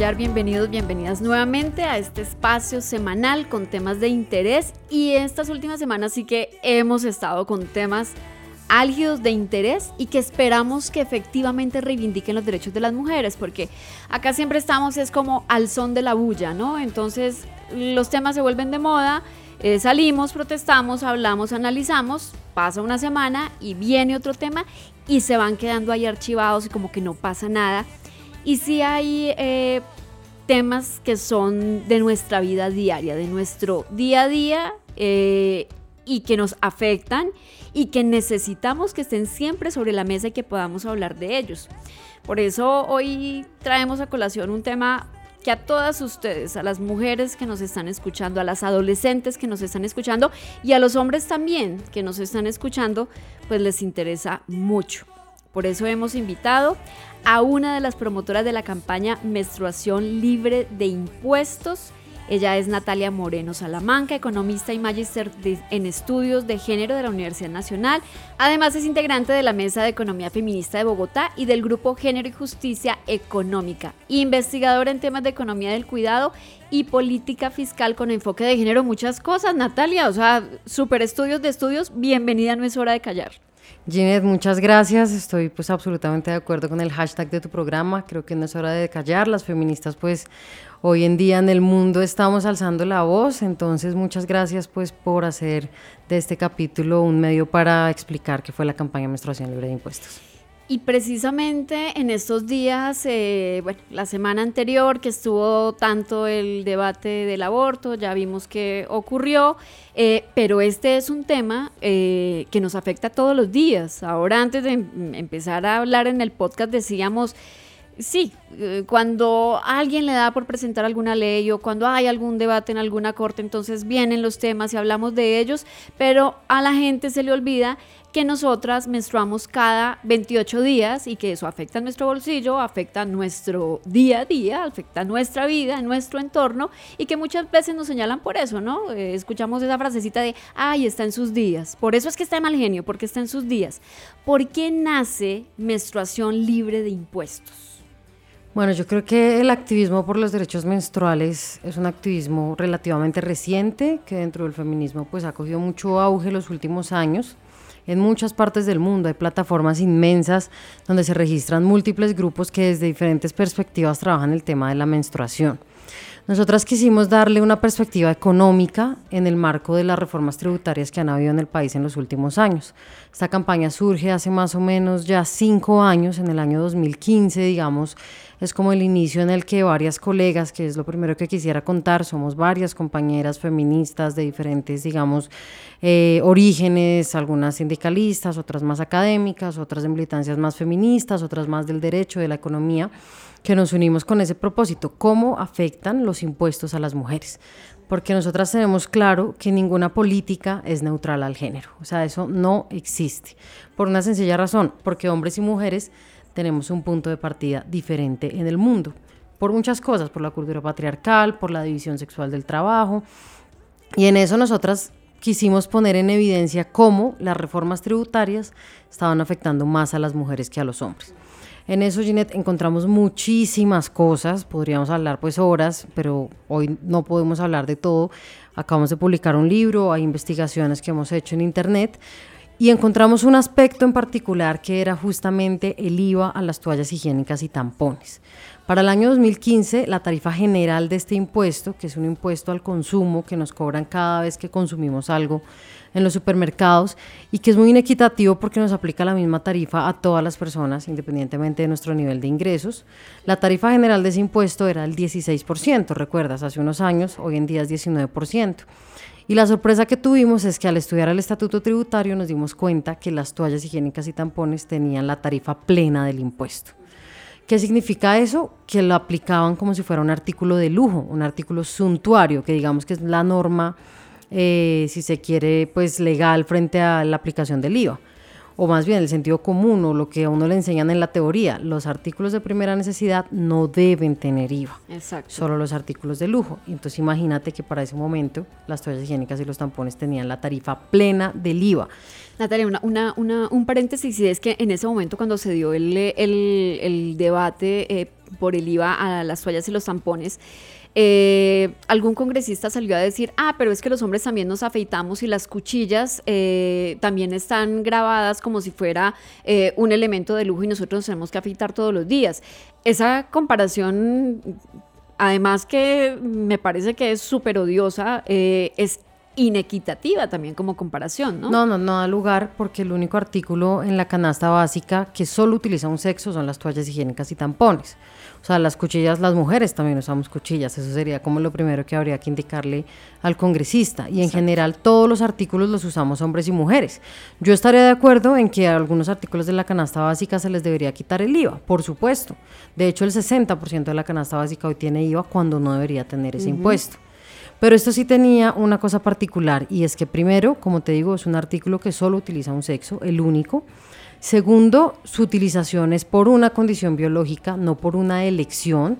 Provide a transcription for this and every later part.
bienvenidos, bienvenidas nuevamente a este espacio semanal con temas de interés y estas últimas semanas sí que hemos estado con temas álgidos de interés y que esperamos que efectivamente reivindiquen los derechos de las mujeres, porque acá siempre estamos es como al son de la bulla, ¿no? Entonces los temas se vuelven de moda, eh, salimos, protestamos, hablamos, analizamos, pasa una semana y viene otro tema y se van quedando ahí archivados y como que no pasa nada. Y sí hay eh, temas que son de nuestra vida diaria, de nuestro día a día eh, y que nos afectan y que necesitamos que estén siempre sobre la mesa y que podamos hablar de ellos. Por eso hoy traemos a colación un tema que a todas ustedes, a las mujeres que nos están escuchando, a las adolescentes que nos están escuchando y a los hombres también que nos están escuchando, pues les interesa mucho. Por eso hemos invitado a una de las promotoras de la campaña Menstruación Libre de Impuestos. Ella es Natalia Moreno Salamanca, economista y magíster en estudios de género de la Universidad Nacional. Además es integrante de la Mesa de Economía Feminista de Bogotá y del grupo Género y Justicia Económica. Investigadora en temas de economía del cuidado y política fiscal con enfoque de género. Muchas cosas, Natalia. O sea, super estudios de estudios. Bienvenida, no es hora de callar. Ginette, muchas gracias. Estoy pues absolutamente de acuerdo con el hashtag de tu programa. Creo que no es hora de callar. Las feministas pues hoy en día en el mundo estamos alzando la voz. Entonces muchas gracias pues por hacer de este capítulo un medio para explicar qué fue la campaña Menstruación Libre de Impuestos. Y precisamente en estos días, eh, bueno, la semana anterior que estuvo tanto el debate del aborto, ya vimos que ocurrió, eh, pero este es un tema eh, que nos afecta todos los días. Ahora, antes de em, empezar a hablar en el podcast, decíamos, sí, cuando alguien le da por presentar alguna ley o cuando hay algún debate en alguna corte, entonces vienen los temas y hablamos de ellos, pero a la gente se le olvida que nosotras menstruamos cada 28 días y que eso afecta nuestro bolsillo, afecta nuestro día a día, afecta nuestra vida, nuestro entorno y que muchas veces nos señalan por eso, ¿no? Eh, escuchamos esa frasecita de, ay, está en sus días. Por eso es que está de mal genio, porque está en sus días. ¿Por qué nace menstruación libre de impuestos? Bueno, yo creo que el activismo por los derechos menstruales es un activismo relativamente reciente que dentro del feminismo pues ha cogido mucho auge los últimos años en muchas partes del mundo. Hay plataformas inmensas donde se registran múltiples grupos que desde diferentes perspectivas trabajan el tema de la menstruación. Nosotras quisimos darle una perspectiva económica en el marco de las reformas tributarias que han habido en el país en los últimos años. Esta campaña surge hace más o menos ya cinco años, en el año 2015, digamos, es como el inicio en el que varias colegas, que es lo primero que quisiera contar, somos varias compañeras feministas de diferentes, digamos, eh, orígenes, algunas sindicalistas, otras más académicas, otras de militancias más feministas, otras más del derecho, de la economía, que nos unimos con ese propósito, cómo afectan los impuestos a las mujeres. Porque nosotras tenemos claro que ninguna política es neutral al género, o sea, eso no existe, por una sencilla razón, porque hombres y mujeres tenemos un punto de partida diferente en el mundo, por muchas cosas, por la cultura patriarcal, por la división sexual del trabajo, y en eso nosotras quisimos poner en evidencia cómo las reformas tributarias estaban afectando más a las mujeres que a los hombres. En eso, Ginette, encontramos muchísimas cosas, podríamos hablar pues horas, pero hoy no podemos hablar de todo. Acabamos de publicar un libro, hay investigaciones que hemos hecho en Internet, y encontramos un aspecto en particular que era justamente el IVA a las toallas higiénicas y tampones. Para el año 2015, la tarifa general de este impuesto, que es un impuesto al consumo que nos cobran cada vez que consumimos algo en los supermercados y que es muy inequitativo porque nos aplica la misma tarifa a todas las personas, independientemente de nuestro nivel de ingresos. La tarifa general de ese impuesto era el 16%, recuerdas, hace unos años, hoy en día es 19%. Y la sorpresa que tuvimos es que al estudiar el estatuto tributario nos dimos cuenta que las toallas higiénicas y tampones tenían la tarifa plena del impuesto. ¿Qué significa eso? Que lo aplicaban como si fuera un artículo de lujo, un artículo suntuario, que digamos que es la norma, eh, si se quiere, pues legal frente a la aplicación del IVA o más bien el sentido común o lo que a uno le enseñan en la teoría, los artículos de primera necesidad no deben tener IVA. Exacto. Solo los artículos de lujo. Entonces imagínate que para ese momento las toallas higiénicas y los tampones tenían la tarifa plena del IVA. Natalia, una, una, un paréntesis, y es que en ese momento cuando se dio el, el, el debate, eh, por el IVA a las toallas y los tampones, eh, algún congresista salió a decir, ah, pero es que los hombres también nos afeitamos y las cuchillas eh, también están grabadas como si fuera eh, un elemento de lujo y nosotros nos tenemos que afeitar todos los días. Esa comparación, además que me parece que es súper odiosa, es inequitativa también como comparación, ¿no? No, no, no da lugar porque el único artículo en la canasta básica que solo utiliza un sexo son las toallas higiénicas y tampones. O sea, las cuchillas, las mujeres también usamos cuchillas, eso sería como lo primero que habría que indicarle al congresista. Y en general todos los artículos los usamos hombres y mujeres. Yo estaría de acuerdo en que a algunos artículos de la canasta básica se les debería quitar el IVA, por supuesto. De hecho, el 60% de la canasta básica hoy tiene IVA cuando no debería tener ese impuesto. Pero esto sí tenía una cosa particular y es que primero, como te digo, es un artículo que solo utiliza un sexo, el único. Segundo, su utilización es por una condición biológica, no por una elección.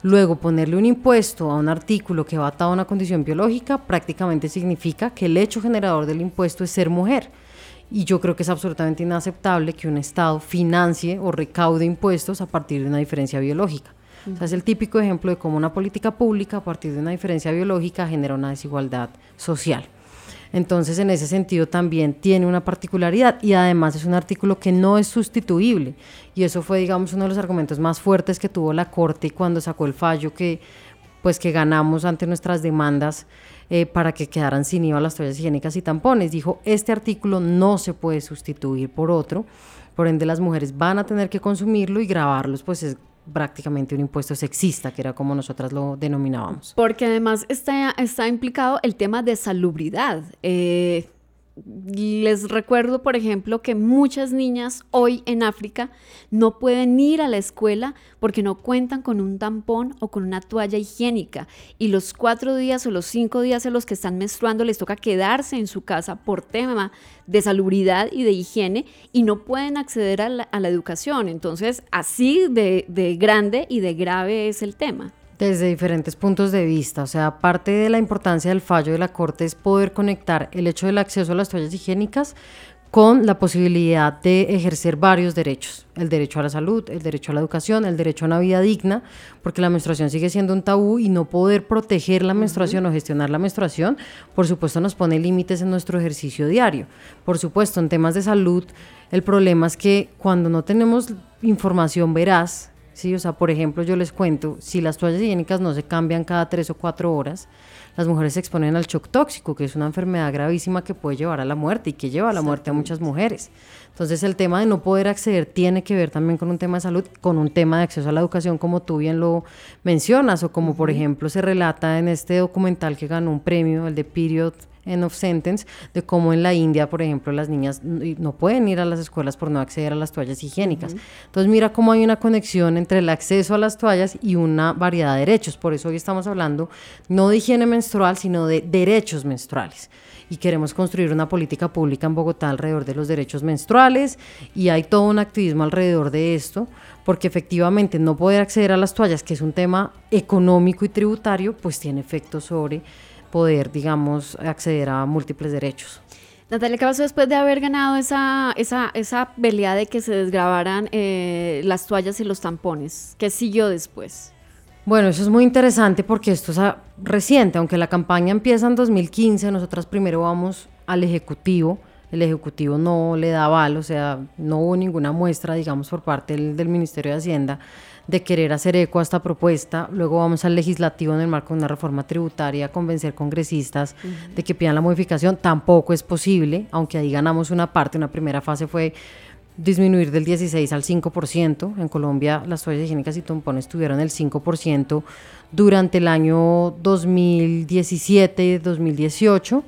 Luego, ponerle un impuesto a un artículo que va atado a una condición biológica prácticamente significa que el hecho generador del impuesto es ser mujer. Y yo creo que es absolutamente inaceptable que un Estado financie o recaude impuestos a partir de una diferencia biológica. O sea, es el típico ejemplo de cómo una política pública a partir de una diferencia biológica genera una desigualdad social. Entonces, en ese sentido también tiene una particularidad y además es un artículo que no es sustituible. Y eso fue, digamos, uno de los argumentos más fuertes que tuvo la Corte cuando sacó el fallo que, pues, que ganamos ante nuestras demandas eh, para que quedaran sin IVA las toallas higiénicas y tampones. Dijo, este artículo no se puede sustituir por otro, por ende las mujeres van a tener que consumirlo y grabarlos, pues es prácticamente un impuesto sexista, que era como nosotras lo denominábamos. Porque además está, está implicado el tema de salubridad. Eh, les recuerdo, por ejemplo, que muchas niñas hoy en África no pueden ir a la escuela porque no cuentan con un tampón o con una toalla higiénica. Y los cuatro días o los cinco días en los que están menstruando les toca quedarse en su casa por tema de salubridad y de higiene y no pueden acceder a la, educación. Entonces, así de, de grande y de grave es el tema desde diferentes puntos de vista. O sea, parte de la importancia del fallo de la Corte es poder conectar el hecho del acceso a las toallas higiénicas con la posibilidad de ejercer varios derechos, el derecho a la salud, el derecho a la educación, el derecho a una vida digna, porque la menstruación sigue siendo un tabú y no poder proteger la menstruación o gestionar la menstruación, por supuesto nos pone límites en nuestro ejercicio diario. Por supuesto, en temas de salud, el problema es que cuando no tenemos información veraz, Sí, o sea, por ejemplo, yo les cuento, si las toallas higiénicas no se cambian cada tres o cuatro horas, las mujeres se exponen al shock tóxico, que es una enfermedad gravísima que puede llevar a la muerte y que lleva a la muerte a muchas mujeres. Entonces, el tema de no poder acceder tiene que ver también con un tema de salud, con un tema de acceso a la educación, como tú bien lo mencionas, o como por ejemplo se relata en este documental que ganó un premio, el de Period en of sentence de cómo en la India, por ejemplo, las niñas no pueden ir a las escuelas por no acceder a las toallas higiénicas. Entonces mira cómo hay una conexión entre el acceso a las toallas y una variedad de derechos. Por eso hoy estamos hablando no de higiene menstrual, sino de derechos menstruales. Y queremos construir una política pública en Bogotá alrededor de los derechos menstruales y hay todo un activismo alrededor de esto, porque efectivamente no poder acceder a las toallas, que es un tema económico y tributario, pues tiene efectos sobre poder, digamos, acceder a múltiples derechos. Natalia, ¿qué pasó después de haber ganado esa, esa, esa pelea de que se desgrabaran eh, las toallas y los tampones? ¿Qué siguió después? Bueno, eso es muy interesante porque esto es reciente, aunque la campaña empieza en 2015, nosotras primero vamos al Ejecutivo, el Ejecutivo no le da aval, o sea, no hubo ninguna muestra, digamos, por parte del Ministerio de Hacienda de querer hacer eco a esta propuesta. Luego vamos al legislativo en el marco de una reforma tributaria a convencer congresistas de que pidan la modificación. Tampoco es posible, aunque ahí ganamos una parte. Una primera fase fue disminuir del 16 al 5%. En Colombia las toallas higiénicas y tampones tuvieron el 5% durante el año 2017-2018. Y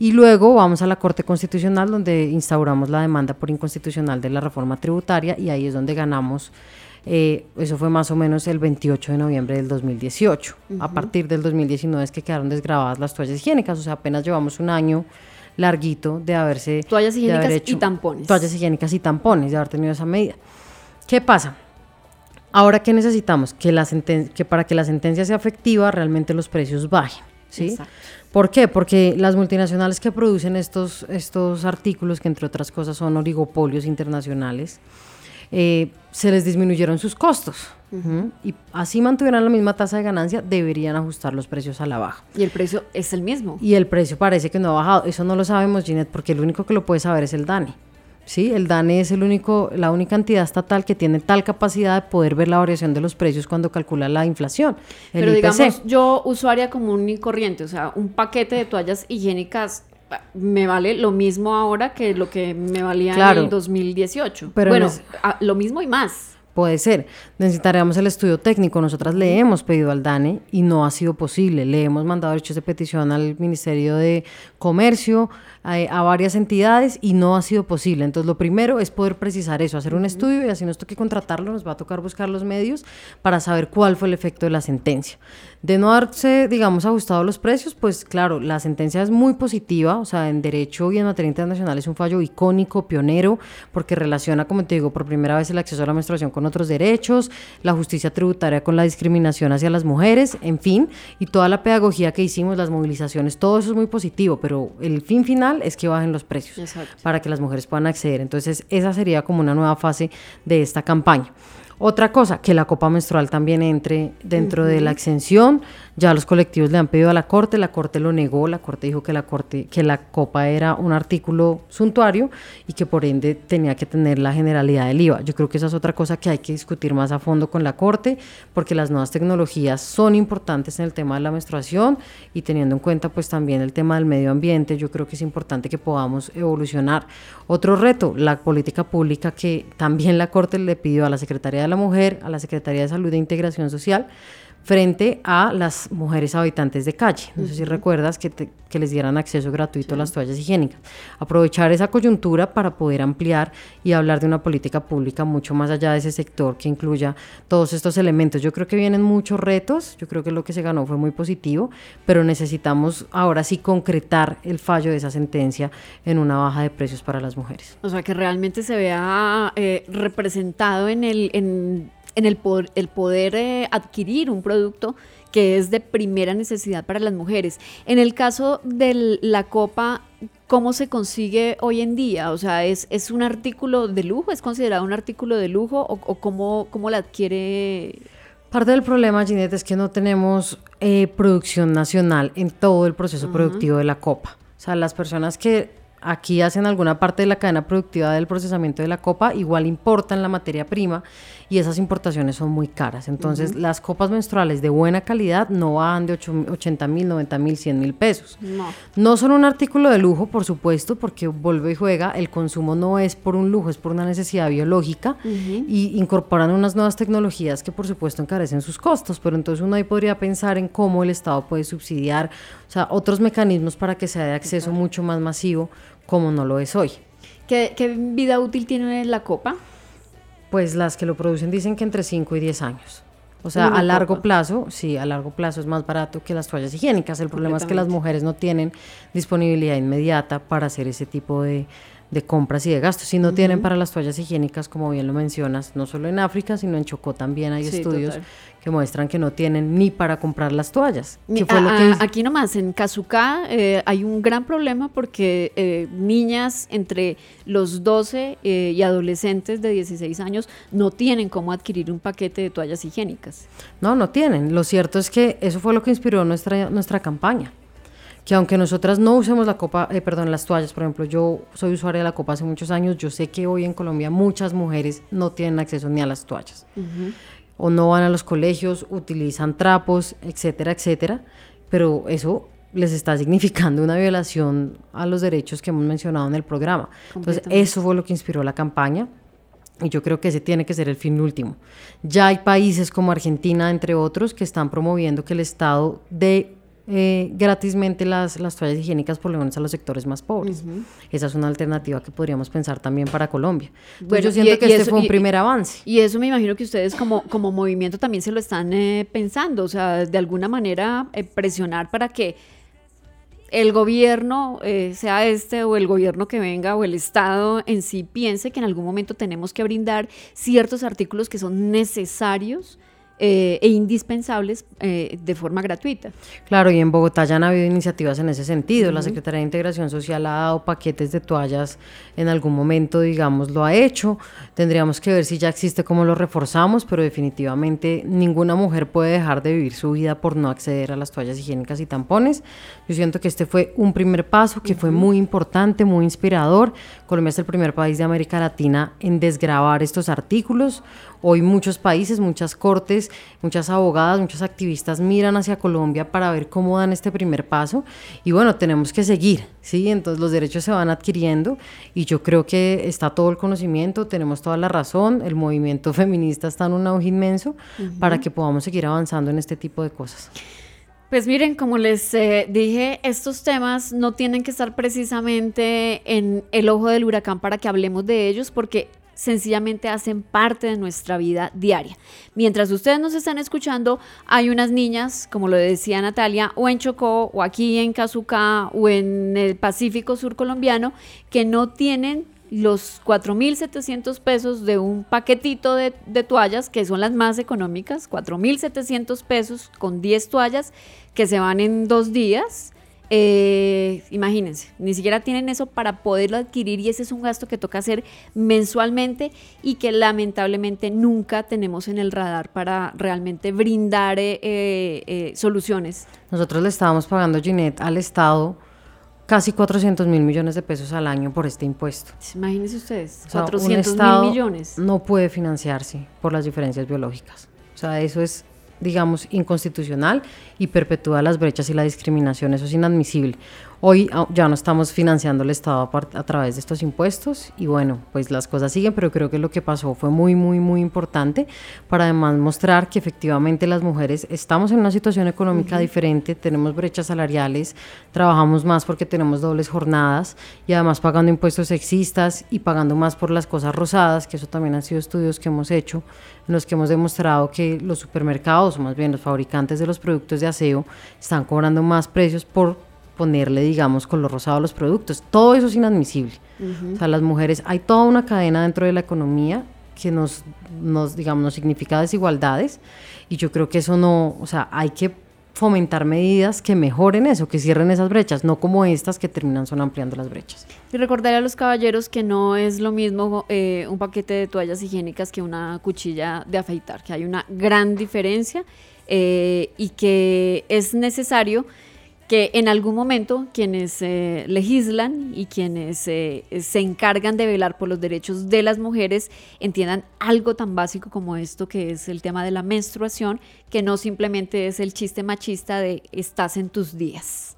luego vamos a la Corte Constitucional donde instauramos la demanda por inconstitucional de la reforma tributaria y ahí es donde ganamos eh, eso fue más o menos el 28 de noviembre del 2018. A partir del 2019 es que quedaron desgrabadas las toallas higiénicas, o sea, apenas llevamos un año larguito de haberse... Toallas higiénicas y tampones. Toallas higiénicas y tampones, de haber tenido esa medida. ¿Qué pasa? Ahora, ¿qué necesitamos? Que, la que para que la sentencia sea efectiva, realmente los precios bajen. ¿sí? ¿Por qué? Porque las multinacionales que producen estos, estos artículos, que entre otras cosas son oligopolios internacionales, eh, se les disminuyeron sus costos. Y así mantuvieran la misma tasa de ganancia, deberían ajustar los precios a la baja. Y el precio es el mismo. Y el precio parece que no ha bajado. Eso no lo sabemos, Ginette, porque el único que lo puede saber es el DANE. Sí, el DANE es el único, la única entidad estatal que tiene tal capacidad de poder ver la variación de los precios cuando calcula la inflación. Pero digamos, yo usuaria común y corriente, o sea, un paquete de toallas higiénicas me vale lo mismo ahora que lo que me valía en el 2018. Pero bueno, lo mismo y más. Puede ser. Necesitaríamos el estudio técnico. Nosotras le hemos pedido al DANE y no ha sido posible. Le hemos mandado hechos de petición al Ministerio de Comercio, a, varias entidades y no ha sido posible. Entonces, lo primero es poder precisar eso, hacer un estudio y así nos toque contratarlo, nos va a tocar buscar los medios para saber cuál fue el efecto de la sentencia. De no haberse, digamos, ajustado los precios, pues claro, la sentencia es muy positiva, o sea, en derecho y en materia internacional es un fallo icónico, pionero, porque relaciona, como te digo, por primera vez el acceso a la menstruación con otros derechos, la justicia tributaria con la discriminación hacia las mujeres, en fin, y toda la pedagogía que hicimos, las movilizaciones, todo eso es muy positivo, pero el fin final es que bajen los precios para que las mujeres puedan acceder. Entonces, esa sería como una nueva fase de esta campaña. Otra cosa, que la copa menstrual también entre dentro de la exención. Ya los colectivos le han pedido a la Corte, la Corte lo negó, la Corte dijo que la, corte, que la copa era un artículo suntuario y que por ende tenía que tener la generalidad del IVA. Yo creo que esa es otra cosa que hay que discutir más a fondo con la Corte, porque las nuevas tecnologías son importantes en el tema de la menstruación y teniendo en cuenta pues también el tema del medio ambiente, yo creo que es importante que podamos evolucionar. Otro reto, la política pública que también la Corte le pidió a la Secretaría de la Mujer, a la Secretaría de Salud e Integración Social, frente a las mujeres habitantes de calle. No sé si recuerdas que, que, les dieran acceso gratuito a las toallas higiénicas. Aprovechar esa coyuntura para poder ampliar y hablar de una política pública mucho más allá de ese sector que incluya todos estos elementos. Yo creo que vienen muchos retos, yo creo que lo que se ganó fue muy positivo, pero necesitamos ahora sí concretar el fallo de esa sentencia en una baja de precios para las mujeres. O sea, que realmente se vea eh, representado en el... En en el poder, el poder eh, adquirir un producto que es de primera necesidad para las mujeres. En el caso de la copa, ¿cómo se consigue hoy en día? O sea, ¿es, es un artículo de lujo? ¿Es considerado un artículo de lujo? ¿O, cómo, cómo, la adquiere? Parte del problema, Ginette, es que no tenemos eh, producción nacional en todo el proceso productivo de la copa. O sea, las personas que aquí hacen alguna parte de la cadena productiva del procesamiento de la copa, igual importan la materia prima y esas importaciones son muy caras. Entonces, las copas menstruales de buena calidad no van de 80 mil, 90 mil, 100 mil pesos. No. no son un artículo de lujo, por supuesto, porque vuelve y juega, el consumo no es por un lujo, es por una necesidad biológica y incorporan unas nuevas tecnologías que, por supuesto, encarecen sus costos. Pero entonces uno ahí podría pensar en cómo el Estado puede subsidiar, o sea, otros mecanismos para que sea de acceso mucho más masivo como no lo es hoy. ¿Qué, vida útil tiene la copa? Pues las que lo producen dicen que entre 5 y 10 años. O sea, a largo plazo, sí, a largo plazo es más barato que las toallas higiénicas. El problema es que las mujeres no tienen disponibilidad inmediata para hacer ese tipo de, de compras y de gastos. Si no tienen para las toallas higiénicas, como bien lo mencionas, no solo en África, sino en Chocó también hay estudios que muestran que no tienen ni para comprar las toallas. aquí nomás, en Kazuka eh, hay un gran problema porque eh, niñas entre los 12 eh, y adolescentes de 16 años no tienen cómo adquirir un paquete de toallas higiénicas. No, no tienen. Lo cierto es que eso fue lo que inspiró nuestra, nuestra campaña que aunque nosotras no usemos la copa, eh, perdón, las toallas, por ejemplo, yo soy usuaria de la copa hace muchos años, yo sé que hoy en Colombia muchas mujeres no tienen acceso ni a las toallas, o no van a los colegios, utilizan trapos, etcétera, etcétera, pero eso les está significando una violación a los derechos que hemos mencionado en el programa. Entonces, eso fue lo que inspiró la campaña. Y yo creo que ese tiene que ser el fin último. Ya hay países como Argentina, entre otros, que están promoviendo que el Estado dé eh, gratismente las, las toallas higiénicas, por lo menos a los sectores más pobres. Esa es una alternativa que podríamos pensar también para Colombia. Pues yo siento que este fue un primer avance. Y eso me imagino que ustedes como, como movimiento también se lo están eh, pensando, o sea, de alguna manera eh, presionar para que el gobierno, sea este o el gobierno que venga o el Estado en sí, piense que en algún momento tenemos que brindar ciertos artículos que son necesarios eh, e indispensables eh, de forma gratuita. Claro, y en Bogotá ya han habido iniciativas en ese sentido. La Secretaría de Integración Social ha dado paquetes de toallas en algún momento, digamos, lo ha hecho. Tendríamos que ver si ya existe cómo lo reforzamos, pero definitivamente ninguna mujer puede dejar de vivir su vida por no acceder a las toallas higiénicas y tampones. Yo siento que este fue un primer paso que fue muy importante, muy inspirador. Colombia es el primer país de América Latina en desgravar estos artículos. Hoy muchos países, muchas cortes, muchas abogadas, muchos activistas miran hacia Colombia para ver cómo dan este primer paso y bueno, tenemos que seguir, ¿sí? Entonces los derechos se van adquiriendo y yo creo que está todo el conocimiento, tenemos toda la razón, el movimiento feminista está en un auge inmenso para que podamos seguir avanzando en este tipo de cosas. Pues miren, como les eh, dije, estos temas no tienen que estar precisamente en el ojo del huracán para que hablemos de ellos, porque sencillamente hacen parte de nuestra vida diaria. Mientras ustedes nos están escuchando, hay unas niñas, como lo decía Natalia, o en Chocó, o aquí en Cazucá, o en el Pacífico Sur colombiano, que no tienen los 4.700 pesos de un paquetito de, de, toallas, que son las más económicas, 4.700 pesos con 10 toallas que se van en dos días eh, imagínense, ni siquiera tienen eso para poderlo adquirir y ese es un gasto que toca hacer mensualmente y que lamentablemente nunca tenemos en el radar para realmente brindar eh, eh, soluciones. Nosotros le estábamos pagando, Ginette, al Estado casi 400 mil millones de pesos al año por este impuesto. Imagínense ustedes, 400 mil millones. No puede financiarse por las diferencias biológicas. O sea, eso es digamos, inconstitucional y perpetúa las brechas y la discriminación. Eso es inadmisible. Hoy ah, ya no estamos financiando el Estado a, través de estos impuestos y bueno, pues las cosas siguen, pero creo que lo que pasó fue muy, muy, muy importante para además mostrar que efectivamente las mujeres estamos en una situación económica diferente, tenemos brechas salariales, trabajamos más porque tenemos dobles jornadas y además pagando impuestos sexistas y pagando más por las cosas rosadas, que eso también han sido estudios que hemos hecho en los que hemos demostrado que los supermercados, o más bien los fabricantes de los productos de aseo, están cobrando más precios por ponerle, digamos, color rosado a los productos. Todo eso es inadmisible. O sea, las mujeres, hay toda una cadena dentro de la economía que nos, nos, digamos, nos significa desigualdades y yo creo que eso no, o sea, hay que fomentar medidas que mejoren eso, que cierren esas brechas, no como estas que terminan son ampliando las brechas. Y recordaré a los caballeros que no es lo mismo eh, un paquete de toallas higiénicas que una cuchilla de afeitar, que hay una gran diferencia eh, y que es necesario que en algún momento quienes eh, legislan y quienes eh, se encargan de velar por los derechos de las mujeres entiendan algo tan básico como esto que es el tema de la menstruación, que no simplemente es el chiste machista de estás en tus días.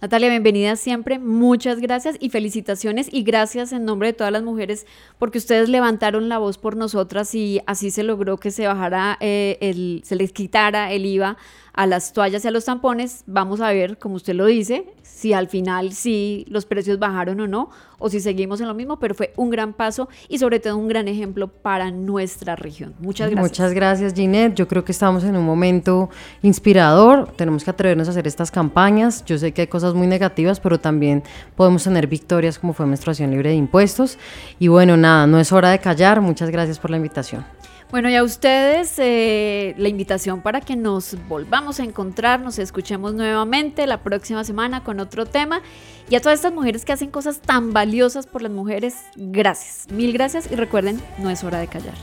Natalia, bienvenida siempre, muchas gracias y felicitaciones y gracias en nombre de todas las mujeres porque ustedes levantaron la voz por nosotras y así se logró que se bajara eh, el, se les quitara el IVA a las toallas y a los tampones, vamos a ver, como usted lo dice, si al final sí los precios bajaron o no, o si seguimos en lo mismo, pero fue un gran paso y sobre todo un gran ejemplo para nuestra región. Muchas gracias. Muchas gracias, Ginette. Yo creo que estamos en un momento inspirador, tenemos que atrevernos a hacer estas campañas. Yo sé que hay cosas muy negativas, pero también podemos tener victorias como fue menstruación libre de impuestos. Y bueno, nada, no es hora de callar. Muchas gracias por la invitación. Bueno, y a ustedes eh, la invitación para que nos volvamos a encontrar, nos escuchemos nuevamente la próxima semana con otro tema. Y a todas estas mujeres que hacen cosas tan valiosas por las mujeres, gracias. Mil gracias y recuerden, no es hora de callar.